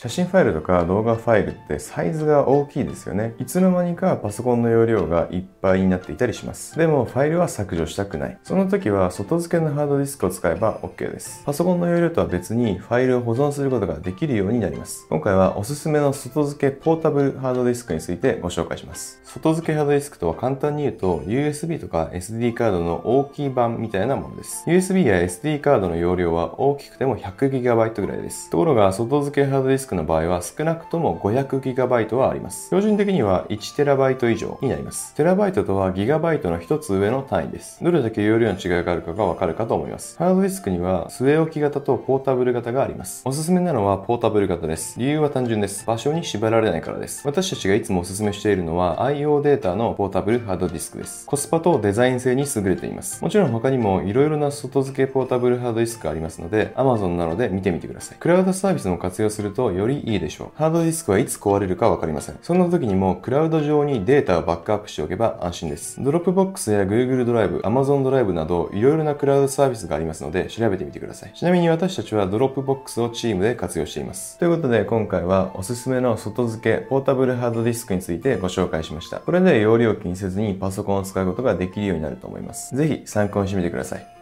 写真ファイルとか動画ファイルってサイズが大きいですよね。いつの間にかパソコンの容量がいっぱいになっていたりします。でもファイルは削除したくない。その時は外付けのハードディスクを使えば OK です。パソコンの容量とは別にファイルを保存することができるようになります。今回はおすすめの外付けポータブルハードディスクについてご紹介します。外付けハードディスクとは簡単に言うと USB とか SD カードの大きい版みたいなものです。USB や SD カードの容量は大きくても 100GB ぐらいです。ところが外付けハードディスククの場合は少なくとも 500GB はあります。標準的には 1TB 以上になります。TB とは GB の一つ上の単位です。どれだけ容量の違いがあるかがわかるかと思います。ハードディスクには据え置き型とポータブル型があります。おすすめなのはポータブル型です。理由は単純です。場所に縛られないからです。私たちがいつもおすすめしているのは IO データのポータブルハードディスクです。コスパとデザイン性に優れています。もちろん他にも色々な外付けポータブルハードディスクがありますので Amazon なので見てみてください。クラウドサービスも活用するとよりいいでしょう。ハードディスクはいつ壊れるかわかりません。そんな時にもクラウド上にデータをバックアップしておけば安心です。 Dropbox や Google ドライブ、Amazon ドライブなどいろいろなクラウドサービスがありますので調べてみてください。ちなみに私たちは Dropbox をチームで活用しています。ということで今回はおすすめの外付けポータブルハードディスクについてご紹介しました。これで容量を気にせずにパソコンを使うことができるようになると思います。ぜひ参考にしてみてください。